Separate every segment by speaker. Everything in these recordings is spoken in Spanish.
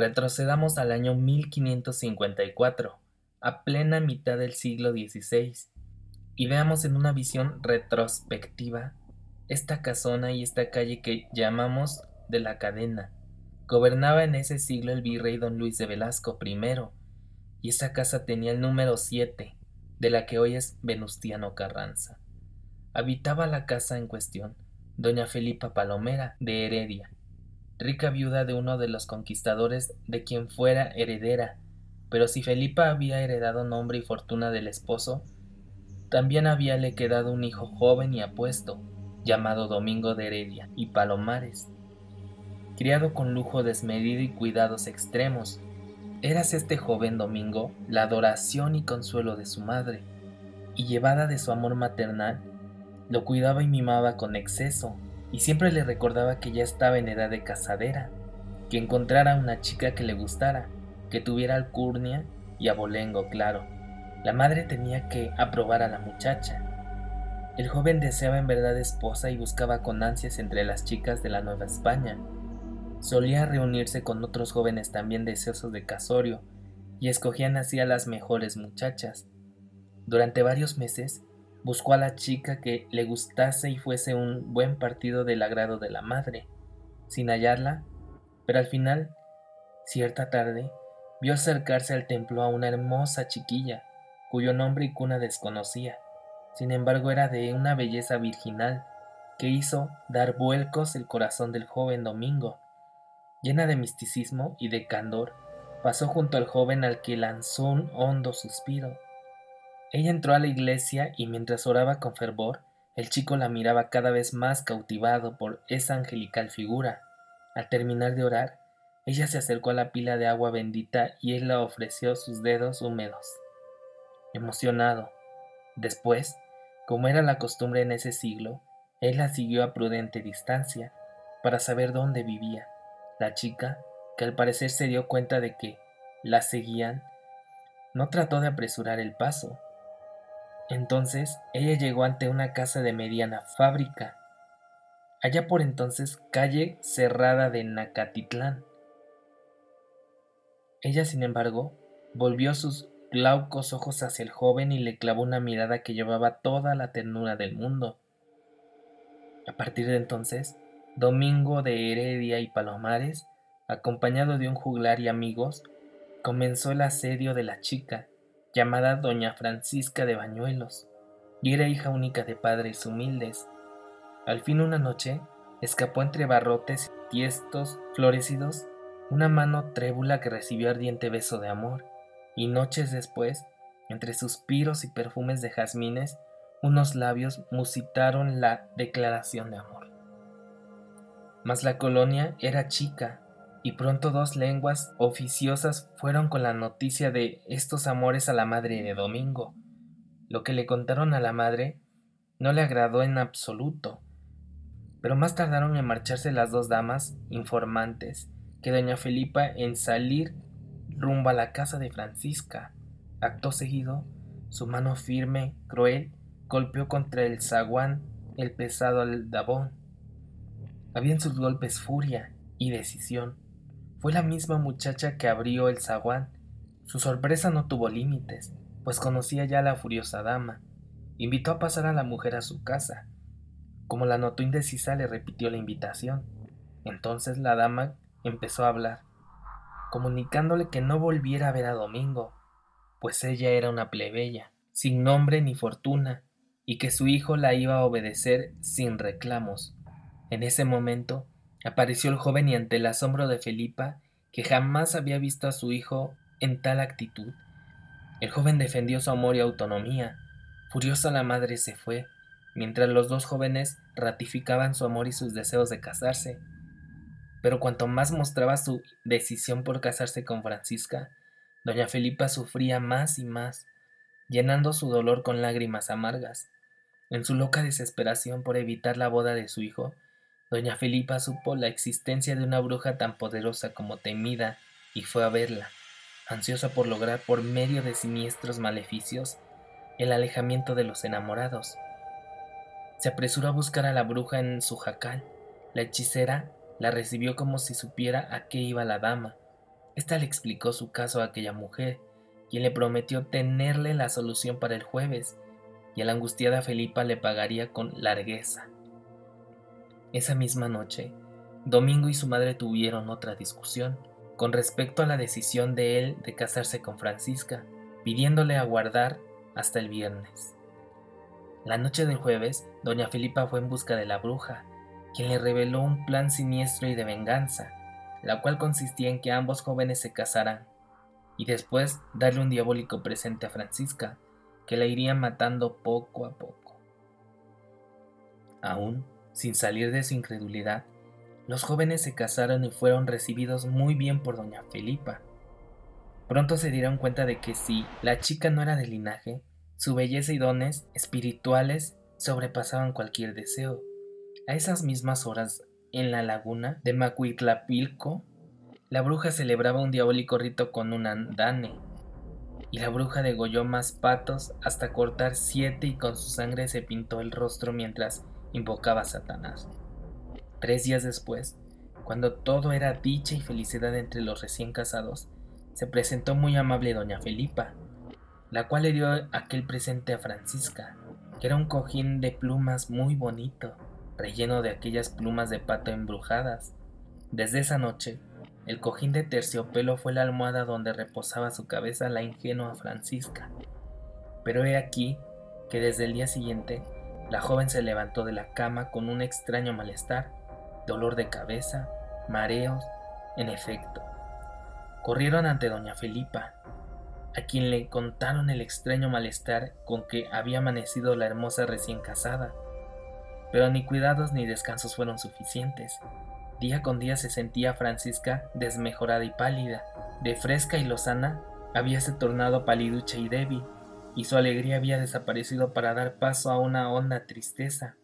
Speaker 1: Retrocedamos al año 1554, a plena mitad del siglo XVI, y veamos en una visión retrospectiva esta casona y esta calle que llamamos de la cadena. Gobernaba en ese siglo el virrey don Luis de Velasco I, y esa casa tenía el número 7, de la que hoy es Venustiano Carranza. Habitaba la casa en cuestión doña Felipa Palomera de Heredia, rica viuda de uno de los conquistadores de quien fuera heredera, pero si Felipa había heredado nombre y fortuna del esposo, también habíale quedado un hijo joven y apuesto, llamado Domingo de Heredia y Palomares, criado con lujo desmedido y cuidados extremos. Eras este joven Domingo la adoración y consuelo de su madre, y llevada de su amor maternal, lo cuidaba y mimaba con exceso, y siempre le recordaba que ya estaba en edad de casadera, que encontrara una chica que le gustara, que tuviera alcurnia y abolengo claro. La madre tenía que aprobar a la muchacha. El joven deseaba en verdad esposa y buscaba con ansias entre las chicas de la Nueva España. Solía reunirse con otros jóvenes también deseosos de casorio, y escogían así a las mejores muchachas. Durante varios meses Buscó a la chica que le gustase y fuese un buen partido del agrado de la madre, sin hallarla, pero al final, cierta tarde, vio acercarse al templo a una hermosa chiquilla, cuyo nombre y cuna desconocía. Sin embargo, era de una belleza virginal que hizo dar vuelcos el corazón del joven Domingo. Llena de misticismo y de candor, pasó junto al joven al que lanzó un hondo suspiro ella entró a la iglesia y mientras oraba con fervor, el chico la miraba cada vez más cautivado por esa angelical figura. Al terminar de orar, ella se acercó a la pila de agua bendita y él la ofreció sus dedos húmedos. Emocionado. Después, como era la costumbre en ese siglo, él la siguió a prudente distancia para saber dónde vivía. La chica, que al parecer se dio cuenta de que la seguían, no trató de apresurar el paso, entonces ella llegó ante una casa de mediana fábrica, allá por entonces calle cerrada de Nacatitlán. Ella, sin embargo, volvió sus glaucos ojos hacia el joven y le clavó una mirada que llevaba toda la ternura del mundo. A partir de entonces, Domingo de Heredia y Palomares, acompañado de un juglar y amigos, comenzó el asedio de la chica, llamada Doña Francisca de Bañuelos, y era hija única de padres humildes. Al fin una noche, escapó entre barrotes tiestos, florecidos, una mano trébula que recibió ardiente beso de amor, y noches después, entre suspiros y perfumes de jazmines, unos labios musitaron la declaración de amor. Mas la colonia era chica, y pronto dos lenguas oficiosas fueron con la noticia de estos amores a la madre de Domingo. Lo que le contaron a la madre no le agradó en absoluto, pero más tardaron en marcharse las dos damas informantes que doña Felipa en salir rumbo a la casa de Francisca. Acto seguido, su mano firme, cruel, golpeó contra el zaguán el pesado aldabón. Había en sus golpes furia y decisión. Fue la misma muchacha que abrió el zaguán. Su sorpresa no tuvo límites, pues conocía ya a la furiosa dama. Invitó a pasar a la mujer a su casa. Como la notó indecisa, le repitió la invitación. Entonces la dama empezó a hablar, comunicándole que no volviera a ver a Domingo, pues ella era una plebeya, sin nombre ni fortuna, y que su hijo la iba a obedecer sin reclamos. En ese momento Apareció el joven y ante el asombro de Felipa, que jamás había visto a su hijo en tal actitud, el joven defendió su amor y autonomía. Furiosa la madre se fue, mientras los dos jóvenes ratificaban su amor y sus deseos de casarse. Pero cuanto más mostraba su decisión por casarse con Francisca, doña Felipa sufría más y más, llenando su dolor con lágrimas amargas. En su loca desesperación por evitar la boda de su hijo, Doña Felipa supo la existencia de una bruja tan poderosa como temida y fue a verla, ansiosa por lograr por medio de siniestros maleficios el alejamiento de los enamorados. Se apresuró a buscar a la bruja en su jacal. La hechicera la recibió como si supiera a qué iba la dama. Esta le explicó su caso a aquella mujer, quien le prometió tenerle la solución para el jueves, y a la angustiada Felipa le pagaría con largueza. Esa misma noche, Domingo y su madre tuvieron otra discusión con respecto a la decisión de él de casarse con Francisca, pidiéndole aguardar hasta el viernes. La noche del jueves, doña Felipa fue en busca de la bruja, quien le reveló un plan siniestro y de venganza, la cual consistía en que ambos jóvenes se casaran y después darle un diabólico presente a Francisca, que la iría matando poco a poco. Aún, sin salir de su incredulidad, los jóvenes se casaron y fueron recibidos muy bien por doña Felipa. Pronto se dieron cuenta de que si la chica no era de linaje, su belleza y dones espirituales sobrepasaban cualquier deseo. A esas mismas horas, en la laguna de Macuitlapilco, la bruja celebraba un diabólico rito con un andane, y la bruja degolló más patos hasta cortar siete y con su sangre se pintó el rostro mientras invocaba a Satanás. Tres días después, cuando todo era dicha y felicidad entre los recién casados, se presentó muy amable doña Felipa, la cual le dio aquel presente a Francisca, que era un cojín de plumas muy bonito, relleno de aquellas plumas de pato embrujadas. Desde esa noche, el cojín de terciopelo fue la almohada donde reposaba su cabeza la ingenua Francisca. Pero he aquí que desde el día siguiente, la joven se levantó de la cama con un extraño malestar dolor de cabeza, mareos, en efecto. Corrieron ante doña Felipa, a quien le contaron el extraño malestar con que había amanecido la hermosa recién casada. Pero ni cuidados ni descansos fueron suficientes. Día con día se sentía Francisca desmejorada y pálida. De fresca y lozana habíase tornado paliducha y débil, y su alegría había desaparecido para dar paso a una honda tristeza.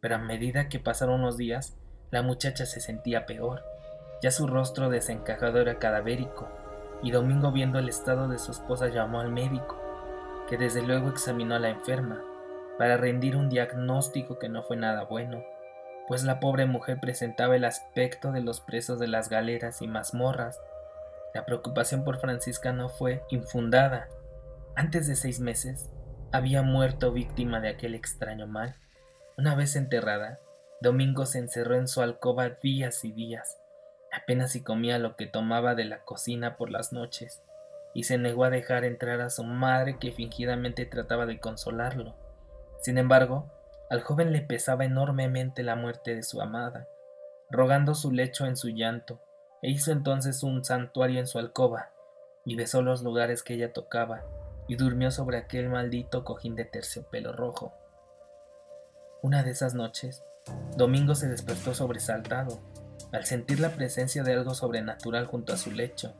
Speaker 1: Pero a medida que pasaron los días, la muchacha se sentía peor, ya su rostro desencajado era cadavérico, y Domingo viendo el estado de su esposa llamó al médico, que desde luego examinó a la enferma, para rendir un diagnóstico que no fue nada bueno, pues la pobre mujer presentaba el aspecto de los presos de las galeras y mazmorras. La preocupación por Francisca no fue infundada. Antes de seis meses, había muerto víctima de aquel extraño mal. Una vez enterrada, Domingo se encerró en su alcoba días y días. Apenas si comía lo que tomaba de la cocina por las noches, y se negó a dejar entrar a su madre que fingidamente trataba de consolarlo. Sin embargo, al joven le pesaba enormemente la muerte de su amada, rogando su lecho en su llanto, e hizo entonces un santuario en su alcoba, y besó los lugares que ella tocaba, y durmió sobre aquel maldito cojín de terciopelo rojo. Una de esas noches, Domingo se despertó sobresaltado al sentir la presencia de algo sobrenatural junto a su lecho.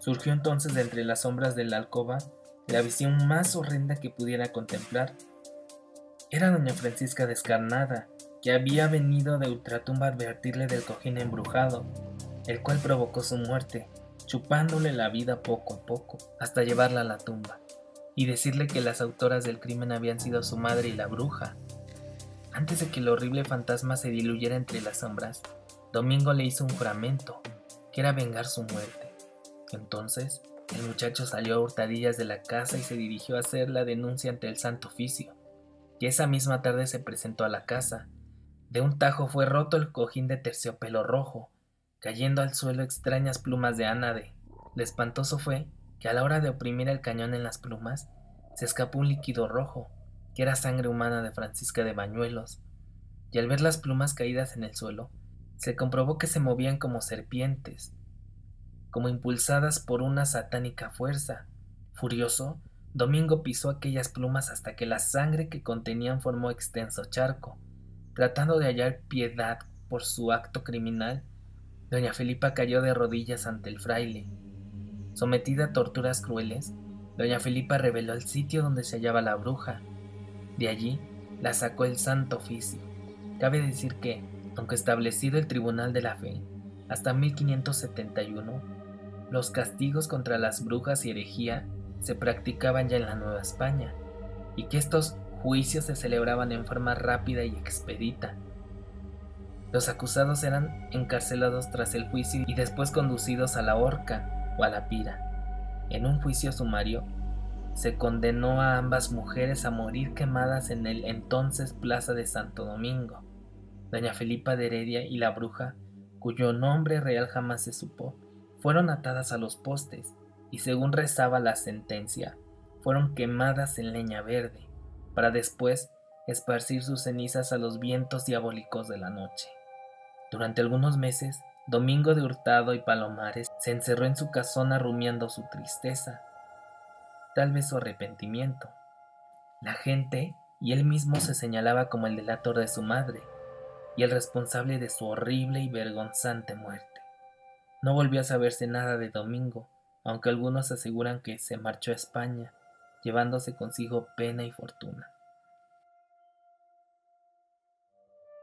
Speaker 1: Surgió entonces de entre las sombras de la alcoba la visión más horrenda que pudiera contemplar. Era doña Francisca descarnada, que había venido de ultratumba a advertirle del cojín embrujado, el cual provocó su muerte, chupándole la vida poco a poco, hasta llevarla a la tumba, y decirle que las autoras del crimen habían sido su madre y la bruja, antes de que el horrible fantasma se diluyera entre las sombras, Domingo le hizo un juramento, que era vengar su muerte. Entonces, el muchacho salió a hurtadillas de la casa y se dirigió a hacer la denuncia ante el Santo Oficio, que esa misma tarde se presentó a la casa. De un tajo fue roto el cojín de terciopelo rojo, cayendo al suelo extrañas plumas de ánade. Lo espantoso fue que a la hora de oprimir el cañón en las plumas, se escapó un líquido rojo, que era sangre humana de Francisca de Bañuelos, y al ver las plumas caídas en el suelo, se comprobó que se movían como serpientes, como impulsadas por una satánica fuerza. Furioso, Domingo pisó aquellas plumas hasta que la sangre que contenían formó extenso charco. Tratando de hallar piedad por su acto criminal, doña Felipa cayó de rodillas ante el fraile. Sometida a torturas crueles, doña Felipa reveló el sitio donde se hallaba la bruja, de allí la sacó el Santo Oficio. Cabe decir que, aunque establecido el Tribunal de la Fe, hasta 1571, los castigos contra las brujas y herejía se practicaban ya en la Nueva España, y que estos juicios se celebraban en forma rápida y expedita. Los acusados eran encarcelados tras el juicio y después conducidos a la horca, o a la pira. En un juicio sumario, se condenó a ambas mujeres a morir quemadas en el entonces Plaza de Santo Domingo. Doña Felipa de Heredia y la bruja, cuyo nombre real jamás se supo, fueron atadas a los postes y según rezaba la sentencia, fueron quemadas en leña verde, para después esparcir sus cenizas a los vientos diabólicos de la noche. Durante algunos meses, Domingo de Hurtado y Palomares se encerró en su casona rumiando su tristeza, tal vez su arrepentimiento. La gente y él mismo se señalaba como el delator de su madre y el responsable de su horrible y vergonzante muerte. No volvió a saberse nada de Domingo, aunque algunos aseguran que se marchó a España, llevándose consigo pena y fortuna.